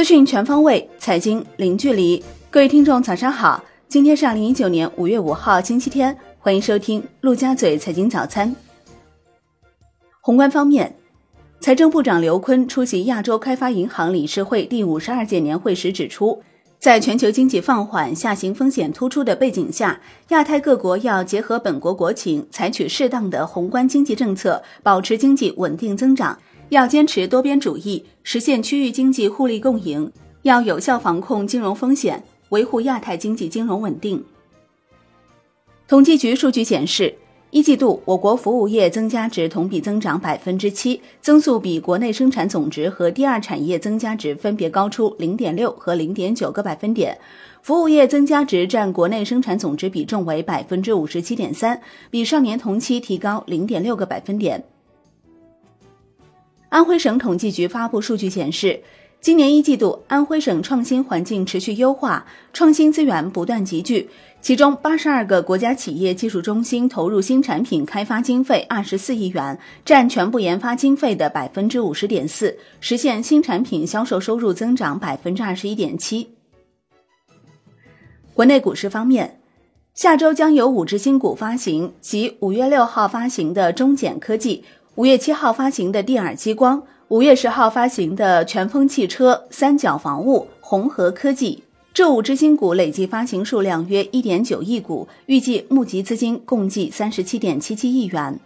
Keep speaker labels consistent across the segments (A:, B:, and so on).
A: 资讯全方位，财经零距离。各位听众，早上好！今天是二零一九年五月五号，星期天。欢迎收听陆家嘴财经早餐。宏观方面，财政部长刘昆出席亚洲开发银行理事会第五十二届年会时指出，在全球经济放缓、下行风险突出的背景下，亚太各国要结合本国国情，采取适当的宏观经济政策，保持经济稳定增长。要坚持多边主义，实现区域经济互利共赢；要有效防控金融风险，维护亚太经济金融稳定。统计局数据显示，一季度我国服务业增加值同比增长百分之七，增速比国内生产总值和第二产业增加值分别高出零点六和零点九个百分点。服务业增加值占国内生产总值比重为百分之五十七点三，比上年同期提高零点六个百分点。安徽省统计局发布数据显示，今年一季度，安徽省创新环境持续优化，创新资源不断集聚。其中，八十二个国家企业技术中心投入新产品开发经费二十四亿元，占全部研发经费的百分之五十点四，实现新产品销售收入增长百分之二十一点七。国内股市方面，下周将有五只新股发行，即五月六号发行的中简科技。五月七号发行的蒂尔激光，五月十号发行的全峰汽车、三角防务、红河科技，这五只新股累计发行数量约一点九亿股，预计募集资金共计三十七点七七亿元。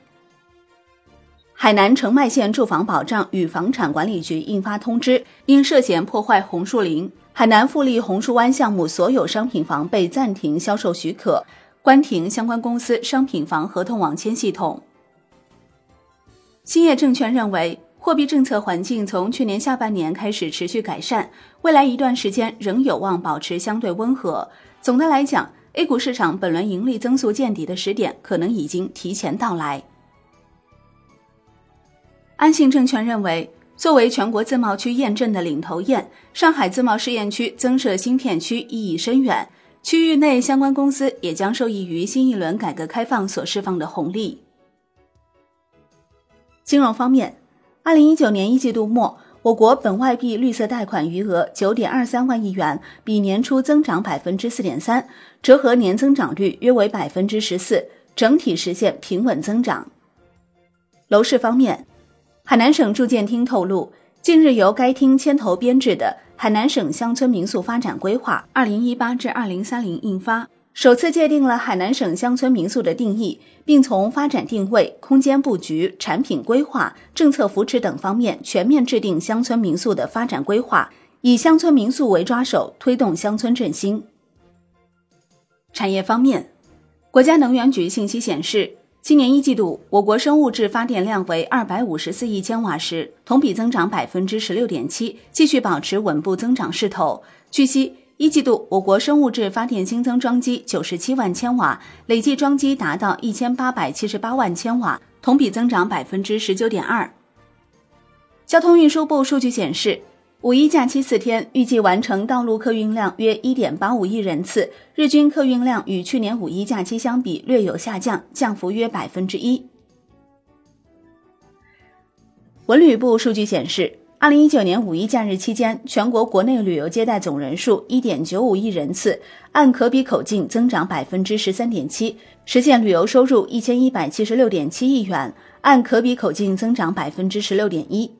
A: 海南澄迈县住房保障与房产管理局印发通知，因涉嫌破坏红树林，海南富力红树湾项目所有商品房被暂停销售许可，关停相关公司商品房合同网签系统。兴业证券认为，货币政策环境从去年下半年开始持续改善，未来一段时间仍有望保持相对温和。总的来讲，A 股市场本轮盈利增速见底的时点可能已经提前到来。安信证券认为，作为全国自贸区验证的领头雁，上海自贸试验区增设芯片区意义深远，区域内相关公司也将受益于新一轮改革开放所释放的红利。金融方面，二零一九年一季度末，我国本外币绿色贷款余额九点二三万亿元，比年初增长百分之四点三，折合年增长率约为百分之十四，整体实现平稳增长。楼市方面，海南省住建厅透露，近日由该厅牵头编制的《海南省乡村民宿发展规划（二零一八至二零三零）》印发。首次界定了海南省乡村民宿的定义，并从发展定位、空间布局、产品规划、政策扶持等方面全面制定乡村民宿的发展规划，以乡村民宿为抓手，推动乡村振兴。产业方面，国家能源局信息显示，今年一季度我国生物质发电量为二百五十四亿千瓦时，同比增长百分之十六点七，继续保持稳步增长势头。据悉。一季度，我国生物质发电新增装机九十七万千瓦，累计装机达到一千八百七十八万千瓦，同比增长百分之十九点二。交通运输部数据显示，五一假期四天，预计完成道路客运量约一点八五亿人次，日均客运量与去年五一假期相比略有下降，降幅约百分之一。文旅部数据显示。二零一九年五一假日期间，全国国内旅游接待总人数一点九五亿人次，按可比口径增长百分之十三点七，实现旅游收入一千一百七十六点七亿元，按可比口径增长百分之十六点一。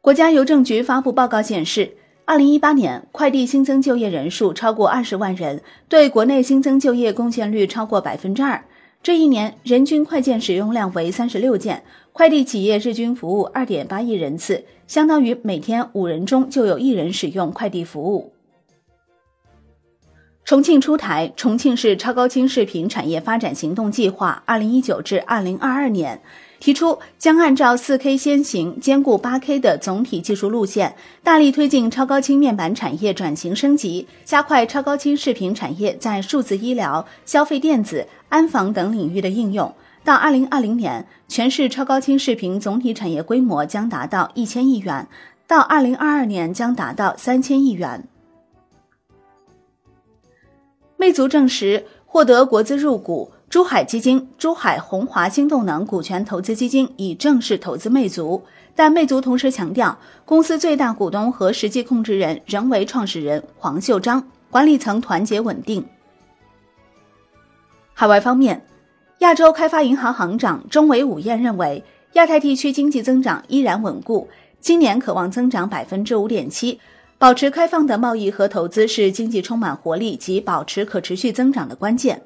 A: 国家邮政局发布报告显示，二零一八年快递新增就业人数超过二十万人，对国内新增就业贡献率超过百分之二。这一年人均快件使用量为三十六件，快递企业日均服务二点八亿人次，相当于每天五人中就有一人使用快递服务。重庆出台《重庆市超高清视频产业发展行动计划（二零一九至二零二二年）》。提出将按照四 K 先行、兼顾八 K 的总体技术路线，大力推进超高清面板产业转型升级，加快超高清视频产业在数字医疗、消费电子、安防等领域的应用。到二零二零年，全市超高清视频总体产业规模将达到一千亿元；到二零二二年将达到三千亿元。魅族证实获得国资入股。珠海基金、珠海宏华新动能股权投资基金已正式投资魅族，但魅族同时强调，公司最大股东和实际控制人仍为创始人黄秀章，管理层团结稳定。海外方面，亚洲开发银行行长中维武彦认为，亚太地区经济增长依然稳固，今年可望增长百分之五点七。保持开放的贸易和投资是经济充满活力及保持可持续增长的关键。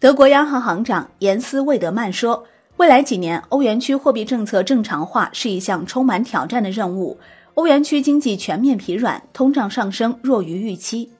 A: 德国央行行长严斯魏德曼说：“未来几年，欧元区货币政策正常化是一项充满挑战的任务。欧元区经济全面疲软，通胀上升弱于预期。”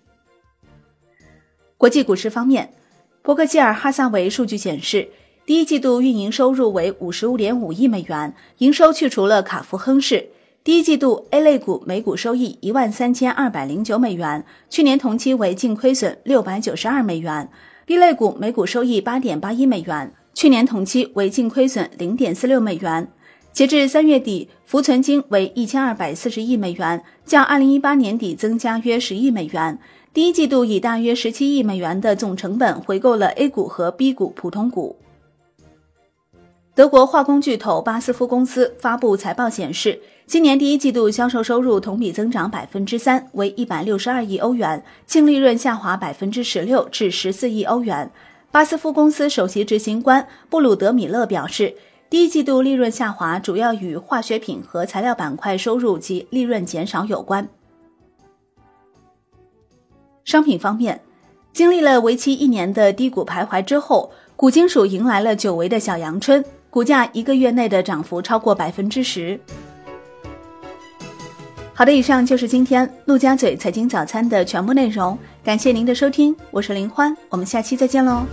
A: 国际股市方面，伯克希尔哈萨维数据显示，第一季度运营收入为五十五点五亿美元，营收去除了卡夫亨氏。第一季度 A 类股每股收益一万三千二百零九美元，去年同期为净亏损六百九十二美元。B 类股每股收益八点八一美元，去年同期为净亏损零点四六美元。截至三月底，浮存金为一千二百四十亿美元，较二零一八年底增加约十亿美元。第一季度以大约十七亿美元的总成本回购了 A 股和 B 股普通股。德国化工巨头巴斯夫公司发布财报显示，今年第一季度销售收入同比增长百分之三，为一百六十二亿欧元，净利润下滑百分之十六至十四亿欧元。巴斯夫公司首席执行官布鲁德米勒表示，第一季度利润下滑主要与化学品和材料板块收入及利润减少有关。商品方面，经历了为期一年的低谷徘徊之后，古金属迎来了久违的小阳春。股价一个月内的涨幅超过百分之十。好的，以上就是今天陆家嘴财经早餐的全部内容，感谢您的收听，我是林欢，我们下期再见喽。